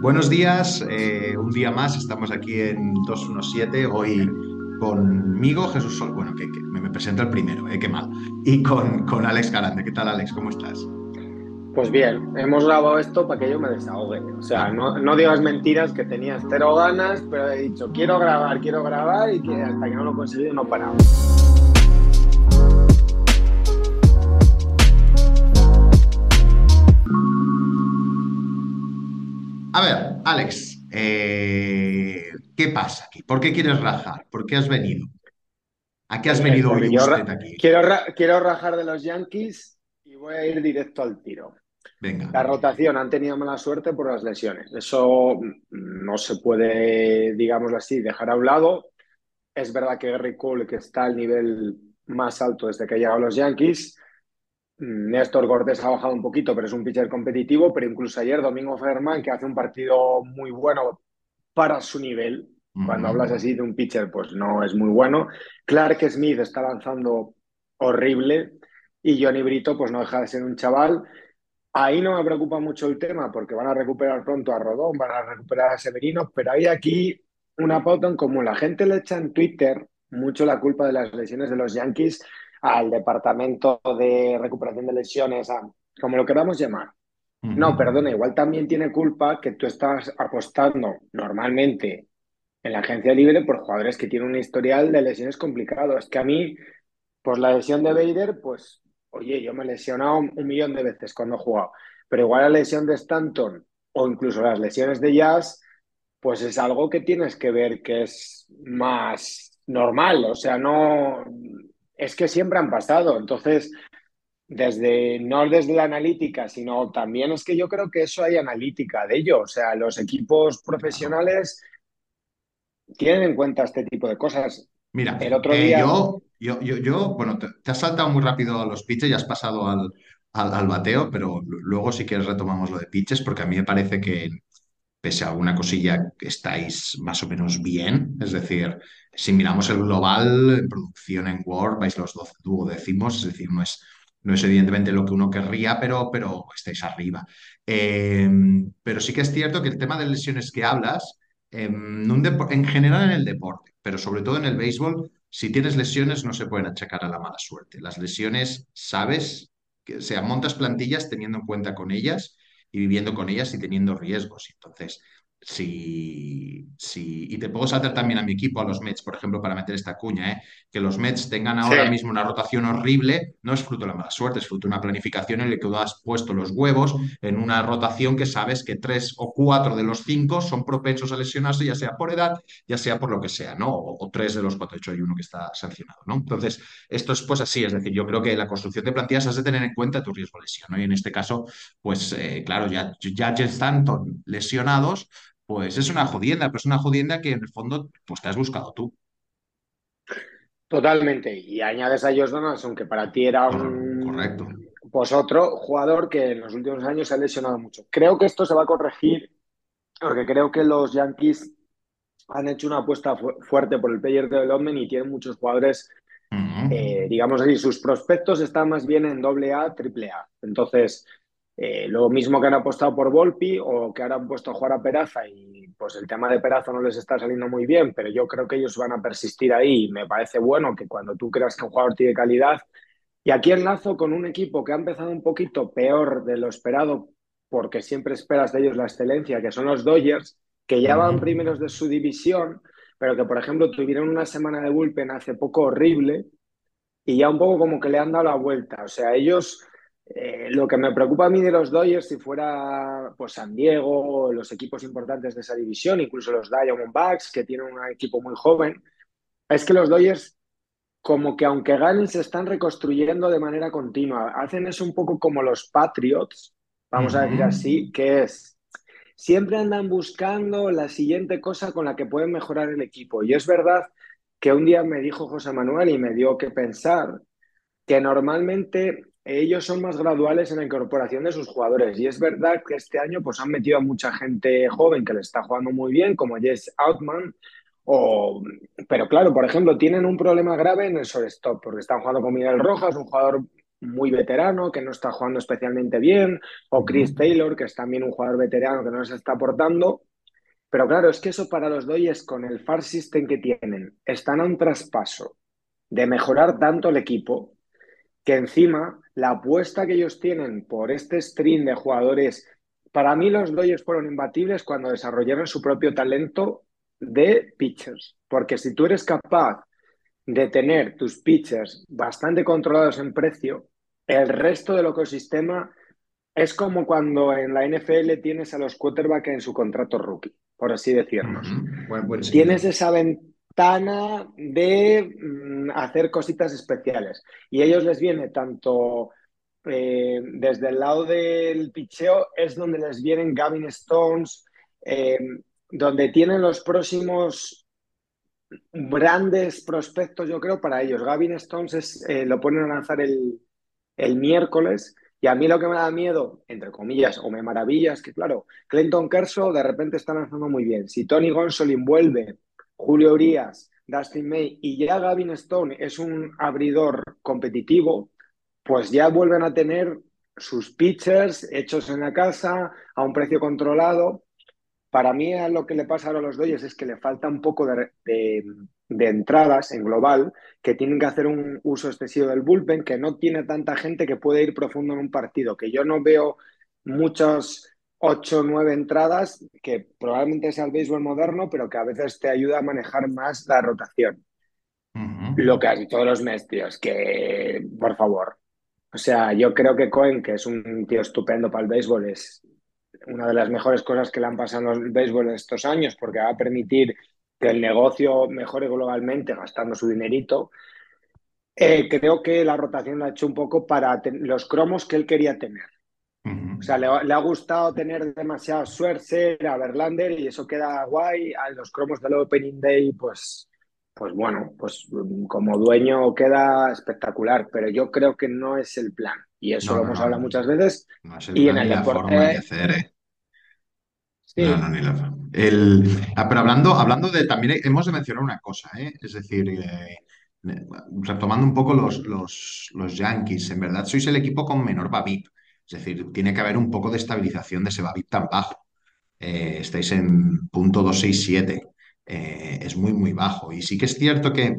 Buenos días, eh, un día más, estamos aquí en 217, hoy conmigo, Jesús Sol, bueno, que, me, presento el primero, eh, qué mal, y con, con Alex Garande. ¿Qué tal, Alex? ¿Cómo estás? Pues bien, hemos grabado esto para que yo me desahogue. O sea, no, no digas mentiras que tenías cero ganas, pero he dicho quiero grabar, quiero grabar y que hasta que no lo he conseguido no paramos. A ver, Alex, eh, ¿qué pasa aquí? ¿Por qué quieres rajar? ¿Por qué has venido? ¿A qué has venido hoy usted aquí? Quiero, quiero rajar de los Yankees y voy a ir directo al tiro. Venga. La rotación han tenido mala suerte por las lesiones. Eso no se puede, digamos así, dejar a un lado. Es verdad que Gary Cole, que está al nivel más alto desde que ha llegado a los Yankees, Néstor Cortés ha bajado un poquito, pero es un pitcher competitivo. Pero incluso ayer Domingo Ferman, que hace un partido muy bueno para su nivel. Cuando hablas así de un pitcher, pues no es muy bueno. Clark Smith está lanzando horrible y Johnny Brito, pues no deja de ser un chaval. Ahí no me preocupa mucho el tema porque van a recuperar pronto a Rodón, van a recuperar a Severino, pero hay aquí una pauta en común. La gente le echa en Twitter mucho la culpa de las lesiones de los Yankees al departamento de recuperación de lesiones, como lo queramos llamar. No, perdona, igual también tiene culpa que tú estás apostando normalmente en la agencia libre por jugadores que tienen un historial de lesiones complicado. Es que a mí, pues la lesión de Bader, pues, oye, yo me he lesionado un millón de veces cuando he jugado, pero igual la lesión de Stanton o incluso las lesiones de Jazz, pues es algo que tienes que ver que es más normal, o sea, no, es que siempre han pasado. Entonces, desde, no desde la analítica, sino también es que yo creo que eso hay analítica de ello. O sea, los equipos profesionales tienen en cuenta este tipo de cosas. Mira, el otro eh, día... yo, yo, yo, bueno, te, has saltado muy rápido a los pitches y has pasado al, al, bateo, pero luego si quieres retomamos lo de pitches, porque a mí me parece que pese a alguna cosilla, estáis más o menos bien. Es decir, si miramos el global, en producción en Word, vais los 12 decimos, es decir, no es, no es evidentemente lo que uno querría, pero, pero estáis arriba. Em, pero sí que es cierto que el tema de lesiones que hablas, em, en general en el deporte, pero sobre todo en el béisbol, si tienes lesiones no se pueden achacar a la mala suerte. Las lesiones, sabes, que, o sea, montas plantillas teniendo en cuenta con ellas y viviendo con ellas y teniendo riesgos. Entonces, si, si, y te puedo saltar también a mi equipo, a los Mets, por ejemplo, para meter esta cuña, ¿eh? que los Mets tengan ahora mismo una rotación horrible, no es fruto de la mala suerte, es fruto de una planificación en la que tú has puesto los huevos en una rotación que sabes que tres o cuatro de los cinco son propensos a lesionarse, ya sea por edad, ya sea por lo que sea, ¿no? O, tres de los cuatro, de hecho hay uno que está sancionado, ¿no? Entonces, esto es pues así, es decir, yo creo que la construcción de plantillas has de tener en cuenta tu riesgo de lesión, ¿no? Y en este caso, pues eh, claro, ya, ya están lesionados, pues es una jodienda, pero es una jodienda que en el fondo pues te has buscado tú. Totalmente. Y añades a Josh Donaldson, que para ti era un. Correcto. Pues otro jugador que en los últimos años se ha lesionado mucho. Creo que esto se va a corregir, porque creo que los Yankees han hecho una apuesta fuerte por el player development y tienen muchos jugadores, eh, digamos así, sus prospectos están más bien en doble A, triple A. Entonces, eh, lo mismo que han apostado por Volpi o que ahora han puesto a jugar a Peraza y pues el tema de Peraza no les está saliendo muy bien, pero yo creo que ellos van a persistir ahí y me parece bueno que cuando tú creas que un jugador tiene calidad y aquí enlazo con un equipo que ha empezado un poquito peor de lo esperado porque siempre esperas de ellos la excelencia, que son los Dodgers, que ya van primeros de su división, pero que por ejemplo tuvieron una semana de bullpen hace poco horrible y ya un poco como que le han dado la vuelta, o sea, ellos eh, lo que me preocupa a mí de los Dodgers, si fuera pues San Diego, los equipos importantes de esa división, incluso los Diamondbacks, que tienen un equipo muy joven, es que los Dodgers, como que aunque ganen, se están reconstruyendo de manera continua. Hacen eso un poco como los Patriots, vamos a decir así, que es, siempre andan buscando la siguiente cosa con la que pueden mejorar el equipo. Y es verdad que un día me dijo José Manuel y me dio que pensar que normalmente ellos son más graduales en la incorporación de sus jugadores. Y es verdad que este año pues, han metido a mucha gente joven que le está jugando muy bien, como Jess Outman. O... Pero claro, por ejemplo, tienen un problema grave en el shortstop, porque están jugando con Miguel Rojas, un jugador muy veterano, que no está jugando especialmente bien, o Chris Taylor, que es también un jugador veterano que no se está aportando. Pero claro, es que eso para los Dodgers con el far system que tienen, están a un traspaso de mejorar tanto el equipo que encima la apuesta que ellos tienen por este stream de jugadores, para mí los Dodgers fueron imbatibles cuando desarrollaron su propio talento de pitchers, porque si tú eres capaz de tener tus pitchers bastante controlados en precio, el resto del ecosistema es como cuando en la NFL tienes a los quarterbacks en su contrato rookie, por así decirlo. tienes esa ventana de mm, hacer cositas especiales y a ellos les viene tanto eh, desde el lado del picheo, es donde les vienen Gavin Stones, eh, donde tienen los próximos grandes prospectos, yo creo, para ellos. Gavin Stones eh, lo ponen a lanzar el, el, miércoles. Y a mí lo que me da miedo, entre comillas, o me maravilla, es que, claro, Clinton Kershaw de repente está lanzando muy bien. Si Tony Gonsolin vuelve, Julio Urias, Dustin May y ya Gavin Stone es un abridor competitivo, pues ya vuelven a tener sus pitchers hechos en la casa a un precio controlado. Para mí a lo que le pasa ahora a los Dodgers es que le falta un poco de, entradas en global, que tienen que hacer un uso excesivo del bullpen, que no tiene tanta gente que puede ir profundo en un partido, que yo no veo muchas ocho o nueve entradas, que probablemente sea el béisbol moderno, pero que a veces te ayuda a manejar más la rotación. Lo que has todos los meses, que por favor. O sea, yo creo que Cohen, que es un tío estupendo para el béisbol, es una de las mejores cosas que le han pasado al béisbol en estos años, porque va a permitir que el negocio mejore globalmente gastando su dinerito. Eh, creo que la rotación la ha hecho un poco para los cromos que él quería tener. O sea, le, ha gustado tener demasiado Schwerzer, a Verlander y eso queda guay. A los cromos del Opening Day, pues, pues bueno, pues como dueño queda espectacular, pero yo creo que no es el plan. Y eso lo hemos hablado muchas veces. y en el deporte. ¿eh? No, no, ni la el... Ah, pero hablando, hablando de. También hemos de mencionar una cosa, ¿eh? Es decir, eh, retomando un poco los, los, los, Yankees, en verdad sois el equipo con menor Babip. Es decir, tiene que haber un poco de estabilización de ese Babip tan bajo. Eh, estáis en punto 267. es muy, muy bajo. Y sí que es cierto que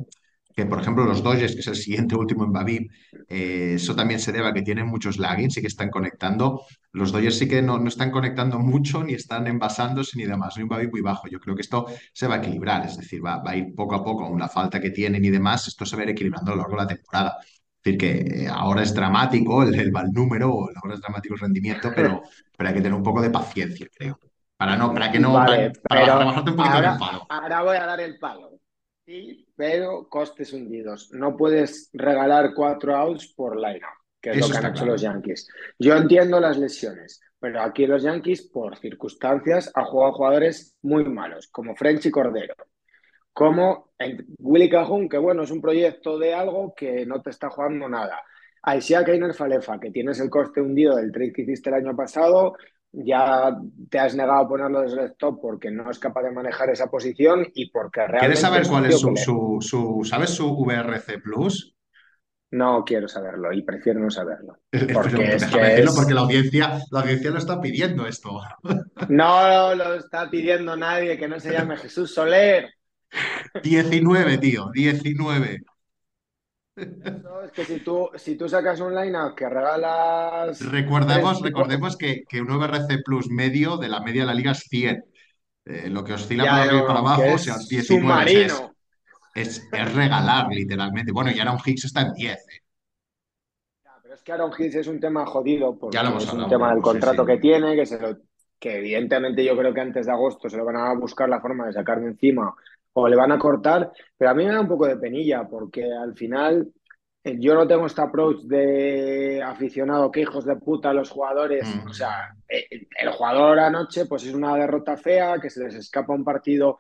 que por ejemplo los Dodgers, que es el siguiente último en Babip, eh, eso también se debe a que tienen muchos laggings y que están conectando. Los Dodgers sí que no, no están conectando mucho, ni están envasándose ni demás, hay un Babip muy bajo. Yo creo que esto se va a equilibrar, es decir, va, a ir poco a poco, con la falta que tienen y demás, esto se va a ir equilibrando a lo largo de la temporada. Es decir, que eh, ahora es dramático el, el mal número, ahora es dramático el rendimiento, pero, pero hay que tener un poco de paciencia, creo. Para, no, para que no. para, bajarte un poquito ahora, el palo. Ahora voy a dar el palo. Sí, pero costes hundidos. No puedes regalar cuatro outs por line que es lo que han hecho los Yankees. Yo entiendo las lesiones, pero aquí los Yankees, por circunstancias, han jugado jugadores muy malos, como French y Cordero. Como Willy Cajun, que bueno, es un proyecto de algo que no te está jugando nada. Aisia Keiner Falefa, que tienes el coste hundido del trade que hiciste el año pasado, ya te has negado a ponerlo desde el stop porque no es capaz de manejar esa posición y porque realmente... ¿Quieres saber cuál es su, su, ¿Sabes su VRC Plus? No quiero saberlo y prefiero no saberlo. Porque, es que porque la audiencia, la audiencia lo está pidiendo esto. No lo está pidiendo nadie que no se llame Jesús Soler. 19, tío, 19 es que si tú, si tú sacas un line que regalas. Recordemos, recordemos que, que, un VRC Plus medio de la media de la liga es 100. Eh, lo que oscila para arriba y para abajo, o sea, 19. Es, es, regalar, literalmente. Bueno, y Aaron Hicks está en 10. Eh. pero es que Aaron Hicks es un tema jodido, porque es un tema del contrato que tiene, que, se que evidentemente yo creo que antes de agosto se lo van a buscar la forma de sacar de encima o le van a cortar, pero a mí me da un poco de penilla porque al final eh, yo no tengo este approach de aficionado que hijos de puta los jugadores, mm. o sea, eh, el jugador anoche pues es una derrota fea, que se les escapa un partido,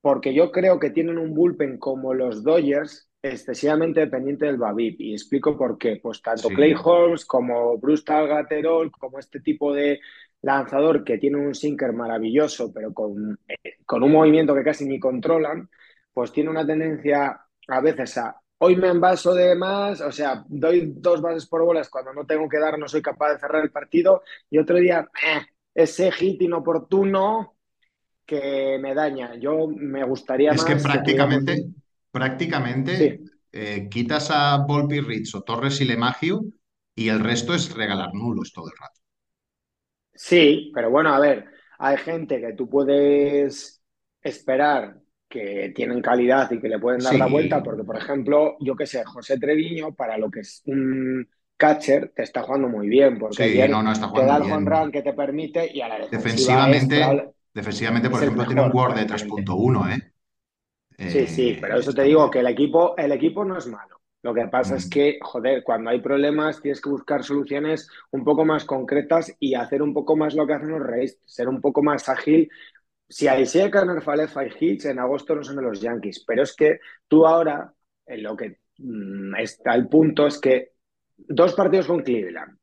porque yo creo que tienen un bullpen como los Dodgers excesivamente dependiente del Babip y explico por qué, pues tanto Clay Holmes como Bruce Talgaterol, como este tipo de lanzador que tiene un sinker maravilloso, pero con, eh, con un movimiento que casi ni controlan, pues tiene una tendencia a veces a hoy me envaso de más, o sea, doy dos bases por bolas cuando no tengo que dar, no soy capaz de cerrar el partido, y otro día, eh, ese hit inoportuno que me daña. Yo me gustaría es más. que prácticamente, prácticamente eh, quitas a Volpi, Ritz o Torres y Lemagiu y el resto es regalar nulos todo el rato. Sí, pero bueno, a ver, hay gente que tú puedes esperar que tienen calidad y que le pueden dar la vuelta, porque por ejemplo, yo qué sé, José Treviño, para lo que es un catcher, te está jugando muy bien, porque sí, no, no está te da el home run que te permite y a la defensivamente, defensivamente por ejemplo, tiene un Word de 3.1, ¿eh? Sí, sí, eh, pero eso te digo que el equipo, el equipo no es malo. Lo que pasa es mm. que, joder, cuando hay problemas tienes que buscar soluciones un poco más concretas y hacer un poco más lo que hacen los Reyes, ser un poco más ágil si Isaiah Falefa hay hits, en agosto no son de los Yankees. Pero es que tú ahora, en lo que mm, está el punto es que dos partidos con Cleveland,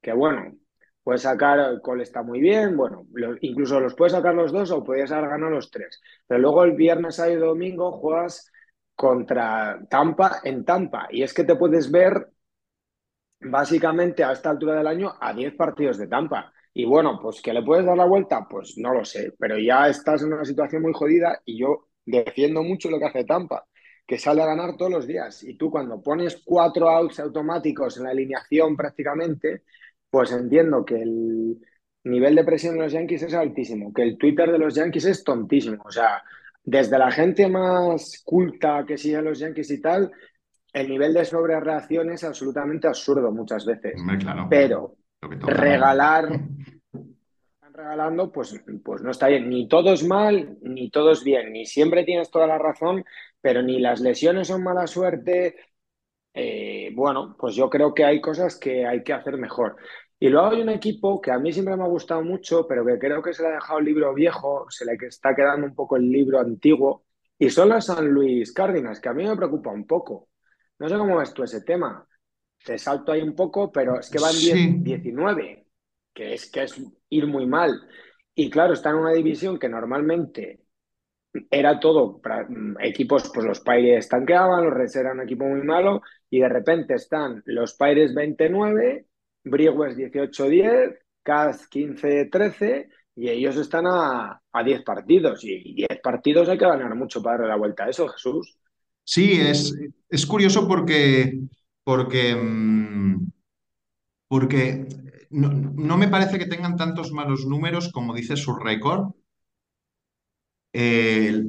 que bueno, puedes sacar, Cole está muy bien, bueno, incluso los puedes sacar los dos o podías haber ganado los tres. Pero luego el viernes, sábado y domingo juegas contra Tampa en Tampa. Y es que te puedes ver básicamente a esta altura del año a 10 partidos de Tampa. Y bueno, pues que le puedes dar la vuelta, pues no lo sé, pero ya estás en una situación muy jodida y yo defiendo mucho lo que hace Tampa, que sale a ganar todos los días. Y tú cuando pones cuatro outs automáticos en la alineación prácticamente, pues entiendo que el nivel de presión de los Yankees es altísimo, que el Twitter de los Yankees es tontísimo. O sea, desde la gente más culta que sigue a los Yankees y tal, el nivel de sobrereacción es absolutamente absurdo muchas veces. Claro. Pero regalar, están regalando, pues, pues no está bien. Ni todo es mal, ni todo es bien. Ni siempre tienes toda la razón, pero ni las lesiones son mala suerte. Eh, bueno, pues yo creo que hay cosas que hay que hacer mejor. Y luego hay un equipo que a mí siempre me ha gustado mucho, pero que creo que se le ha dejado el libro viejo, se le está quedando un poco el libro antiguo, y son los San Luis Cárdenas, que a mí me preocupa un poco. No sé cómo ves tú ese tema te salto ahí un poco, pero es que van 19, que es, que es ir muy mal. Y claro, está en una división que normalmente era todo para mm, equipos, pues los Pirates tanqueaban, los Reds eran un equipo muy malo, y de repente están los Pirates 29, Brewers 18-10, Caz 15-13, y ellos están a, a 10 partidos, y 10 partidos hay que ganar mucho para darle la vuelta a eso, Jesús. Sí, es, es curioso porque porque, mm, porque no, me parece que tengan tantos malos números como dice su récord. es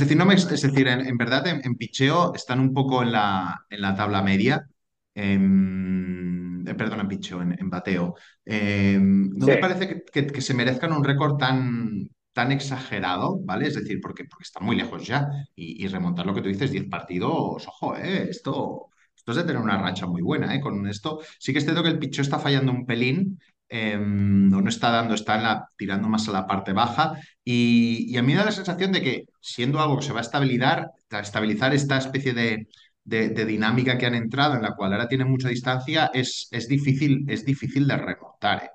decir, no me, es decir, en, verdad en, picheo están un poco en la, en la tabla media. Em, perdón, en picheo, en, bateo. Em, no me parece que, se merezcan un récord tan, tan exagerado, ¿vale? Es decir, porque, porque están muy lejos ya. Y, y remontar lo que tú dices, 10 partidos, ojo, ¿eh? Esto, Después de tener una racha muy buena, ¿eh? Con esto sí que es cierto que el picho está fallando un pelín, em, no está dando, está tirando más a la parte baja y, a mí me da la sensación de que siendo algo que se va a estabilizar, a estabilizar esta especie de, dinámica que han entrado, en la cual ahora tienen mucha distancia, es, es, difícil, es difícil de remontar. ¿eh?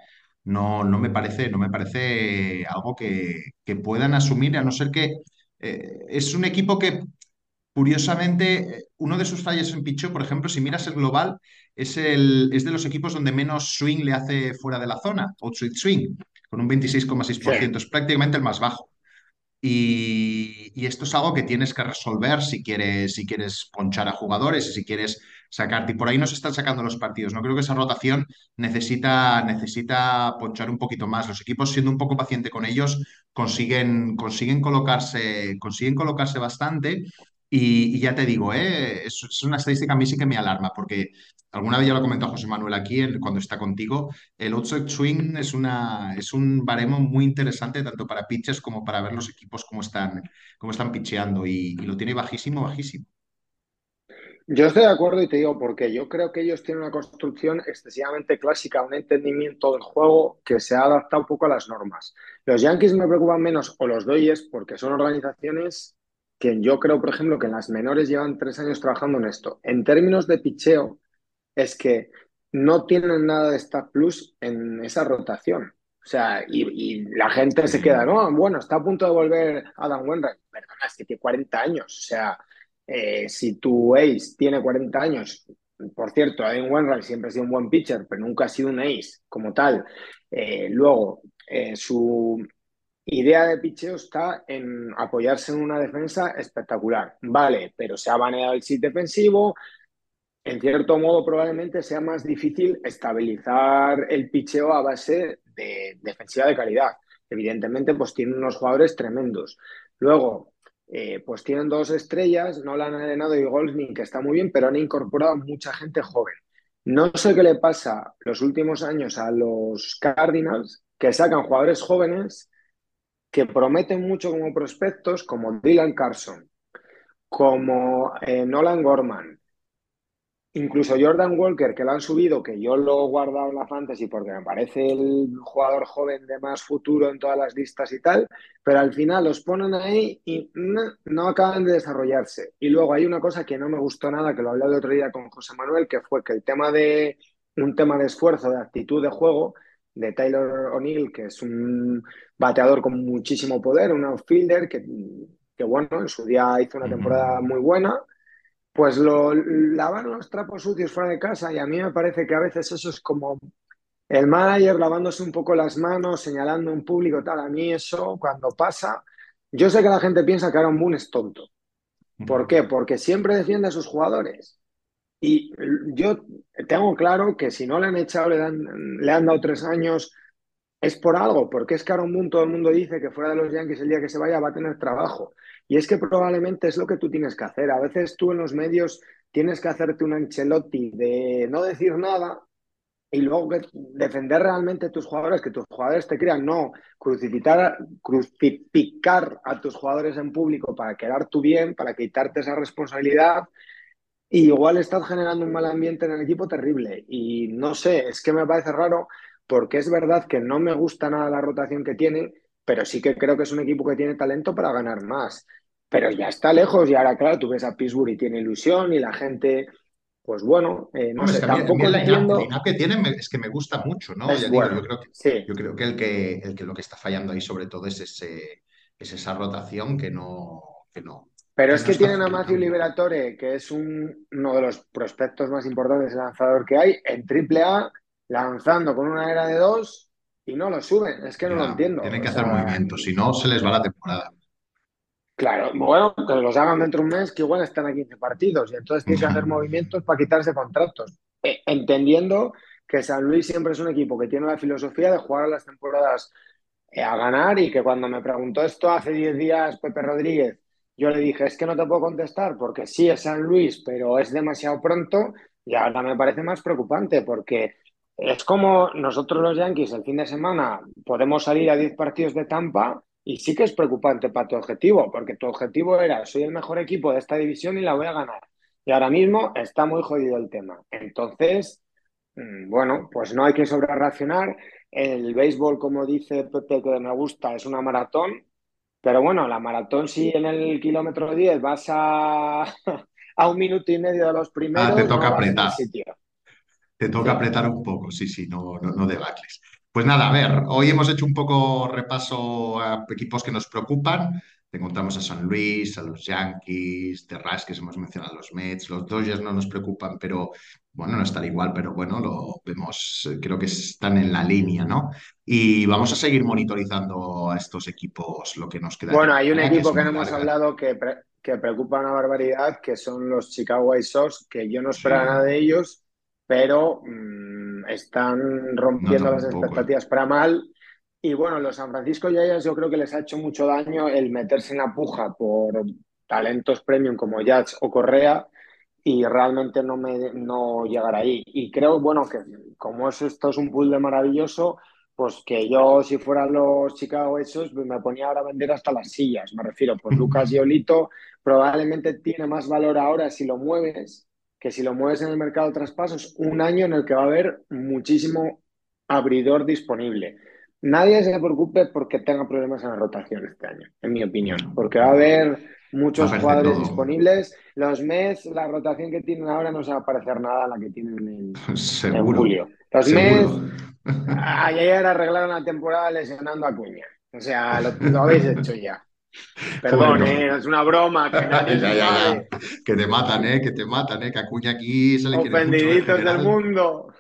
No, no, me parece, no me parece algo que, puedan asumir, a no ser que eh, es un equipo que Curiosamente, uno de sus fallos en pichó, por ejemplo, si miras el global, es, el, es de los equipos donde menos swing le hace fuera de la zona, outside swing, con un 26,6%, es prácticamente el más bajo. Y, esto es algo que tienes que resolver si quieres, si quieres ponchar a jugadores y si quieres sacarte. Y por ahí no se están sacando los partidos. No creo que esa rotación necesita, necesita ponchar un poquito más. Los equipos, siendo un poco paciente con ellos, consiguen, consiguen, colocarse, consiguen colocarse bastante. Y, ya te digo, ¿eh? es, una estadística a mí sí que me alarma, porque alguna vez ya lo comentó José Manuel aquí cuando está contigo, el outside swing es, una, es un baremo muy interesante tanto para pitches como para ver los equipos cómo están, cómo están pitcheando y, lo tiene bajísimo, bajísimo. Yo estoy de acuerdo y te digo porque yo creo que ellos tienen una construcción excesivamente clásica, un entendimiento del juego que se ha adaptado un poco a las normas. Los Yankees me preocupan menos, o los Dodgers, porque son organizaciones que yo creo, por ejemplo, que en las menores llevan tres años trabajando en esto. En términos de picheo, es que no tienen nada de Stat Plus en esa rotación. O sea, y, la gente se queda, no, bueno, está a punto de volver Adam Wainwright. Perdona, es que tiene 40 años. O sea, eh, si tu ace tiene 40 años, por cierto, Adam Wainwright siempre ha sido un buen pitcher, pero nunca ha sido un ace como tal. Eh, luego, eh, su idea de picheo está en apoyarse en una defensa espectacular. Vale, pero se ha baneado el sit defensivo. En cierto modo, probablemente sea más difícil estabilizar el picheo a base de defensiva de calidad. Evidentemente, pues tiene unos jugadores tremendos. Luego, eh, pues tienen dos estrellas, no la han arenado y Goldning, que está muy bien, pero han incorporado mucha gente joven. No sé qué le pasa los últimos años a los Cardinals, que sacan jugadores jóvenes que prometen mucho como prospectos, como Dylan Carson, como eh, Nolan Gorman, Incluso Jordan Walker, que lo han subido, que yo lo he guardado en la fantasy porque me parece el jugador joven de más futuro en todas las listas y tal, pero al final los ponen ahí y no, acaban de desarrollarse. Y luego hay una cosa que no me gustó nada, que lo hablé el otro día con José Manuel, que fue que el tema de un tema de esfuerzo, de actitud de juego, de Taylor O'Neill, que es un bateador con muchísimo poder, un outfielder que, que bueno, en su día hizo una temporada muy buena pues lo lavar los trapos sucios fuera de casa y a mí me parece que a veces eso es como el manager lavándose un poco las manos, señalando en público, tal. A mí eso cuando pasa, yo sé que la gente piensa que Aaron Boone es tonto. ¿Por qué? Porque siempre defiende a sus jugadores. Y yo tengo claro que si no le han echado, le, le han dado tres años, es por algo, porque es que Boone todo el mundo dice que fuera de los Yankees el día que se vaya va a tener trabajo. Y es que probablemente es lo que tú tienes que hacer. A veces tú en los medios tienes que hacerte un Ancelotti de no decir nada y luego defender realmente a tus jugadores, que tus jugadores te crean, no crucificar, crucificar a tus jugadores en público para quedar tú bien, para quitarte esa responsabilidad. Y igual estás generando un mal ambiente en el equipo terrible. Y no sé, es que me parece raro porque es verdad que no me gusta nada la rotación que tiene, pero sí que creo que es un equipo que tiene talento para ganar más pero ya está lejos y ahora, claro, tú ves a Pittsburgh y tiene ilusión y la gente, pues bueno, eh, no, sé, tampoco la entiendo. que tiene es que me gusta mucho, ¿no? yo, creo que, yo creo que el, que el que lo que está fallando ahí sobre todo es, ese, es esa rotación que no... Que no pero es que tienen a Matthew Liberatore, que es un, uno de los prospectos más importantes de lanzador que hay, en AAA, lanzando con una era de dos y no lo suben. Es que no lo entiendo. Tienen que hacer movimientos, si no se les va la temporada. Claro, bueno, que los hagan dentro de un mes, que igual están a 15 partidos y entonces tienen que hacer movimientos para quitarse contratos. Eh, entendiendo que San Luis siempre es un equipo que tiene la filosofía de jugar a las temporadas eh, a ganar y que cuando me preguntó esto hace 10 días Pepe Rodríguez, yo le dije, es que no te puedo contestar porque sí es San Luis, pero es demasiado pronto y ahora me parece más preocupante porque es como nosotros los Yankees el fin de semana podemos salir a 10 partidos de Tampa y sí que es preocupante para tu objetivo, porque tu objetivo era, soy el mejor equipo de esta división y la voy a ganar. Y ahora mismo está muy jodido el tema. Entonces, mm, bueno, pues no hay que sobrereaccionar. El béisbol, como dice Pepe, que me gusta, es una maratón. Pero bueno, la maratón, si en el kilómetro 10 vas a, a un minuto y medio de los primeros. Ah, te toca apretar. Te toca apretar un poco, sí, sí, no, no, no debacles. Pues nada, a ver, hoy hemos hecho un poco repaso a equipos que nos preocupan. Encontramos a San Luis, a los Yankees, que hemos mencionado los Mets, los Dodgers no nos preocupan, pero bueno, no están igual, pero bueno, lo vemos, creo que están en la línea, ¿no? Y vamos a seguir monitorizando a estos equipos lo que nos queda. Bueno, hay un equipo que no hemos hablado que, que preocupa una barbaridad, que son los Chicago White Sox, que yo no esperaba nada de ellos, pero mm, están rompiendo las expectativas para mal. Y bueno, los San Francisco Giants yo creo que les ha hecho mucho daño el meterse en la puja por talentos premium como Jazz o Correa y realmente no, me, no llegar ahí. Y creo, bueno, que como es, esto es un puzzle maravilloso, pues que yo si fuera los Chicago esos me ponía ahora a vender hasta las sillas, me refiero, pues Lucas y Olito probablemente tiene más valor ahora si lo mueves que si lo mueves en el mercado de traspasos, un año en el que va a haber muchísimo abridor disponible. Nadie se preocupe porque tenga problemas en la rotación este año, en mi opinión, porque va a haber muchos jugadores disponibles. Los Mets, la rotación que tienen ahora no se va a parecer nada a la que tienen en, julio. Los Mets, ayer arreglaron la temporada lesionando a Cuña. O sea, lo, lo habéis hecho ya. Perdón, eh, es una broma. Que, nadie ya, ya, que te matan, ¿eh? Que te matan, ¿eh? Que Acuña aquí se le mucho, Ofendiditos del mundo.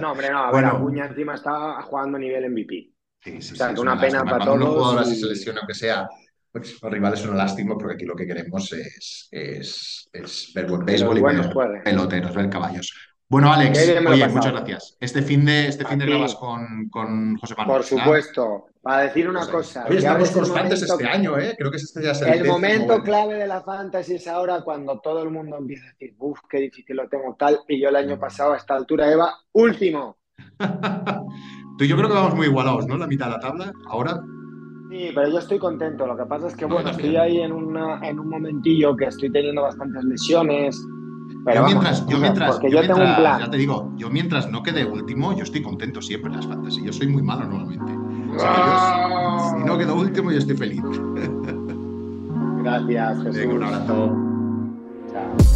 No, hombre, no. A ver, Acuña encima está jugando a nivel MVP. Sí, sí, o sea, sí, una, pena para todos. Cuando un jugador así se lesiona, aunque sea pues, los rivales son lástima porque aquí lo que queremos es, es, es ver buen béisbol y ver peloteros, ver caballos. Bueno, Alex, oye, muchas gracias. Este fin de, este fin de grabas con, con, José Manuel. Por supuesto. Para decir una cosa. Oye, estamos constantes este año, ¿eh? Creo que este ya es el, el momento clave de la fantasy es ahora cuando todo el mundo empieza a decir, uff, qué difícil lo tengo tal. Y yo el año pasado a esta altura, Eva, último. Tú y yo creo que vamos muy igualados, ¿no? La mitad de la tabla, ahora. Sí, pero yo estoy contento. Lo que pasa es que, bueno, estoy ahí en, una, en un momentillo que estoy teniendo bastantes lesiones yo mientras, yo mientras, yo tengo un plan. ya te digo, yo mientras no quede último, yo estoy contento siempre en las fantasy. Yo soy muy malo normalmente. O sea, si no quedo último, yo estoy feliz. Gracias, Jesús. un abrazo. Chao.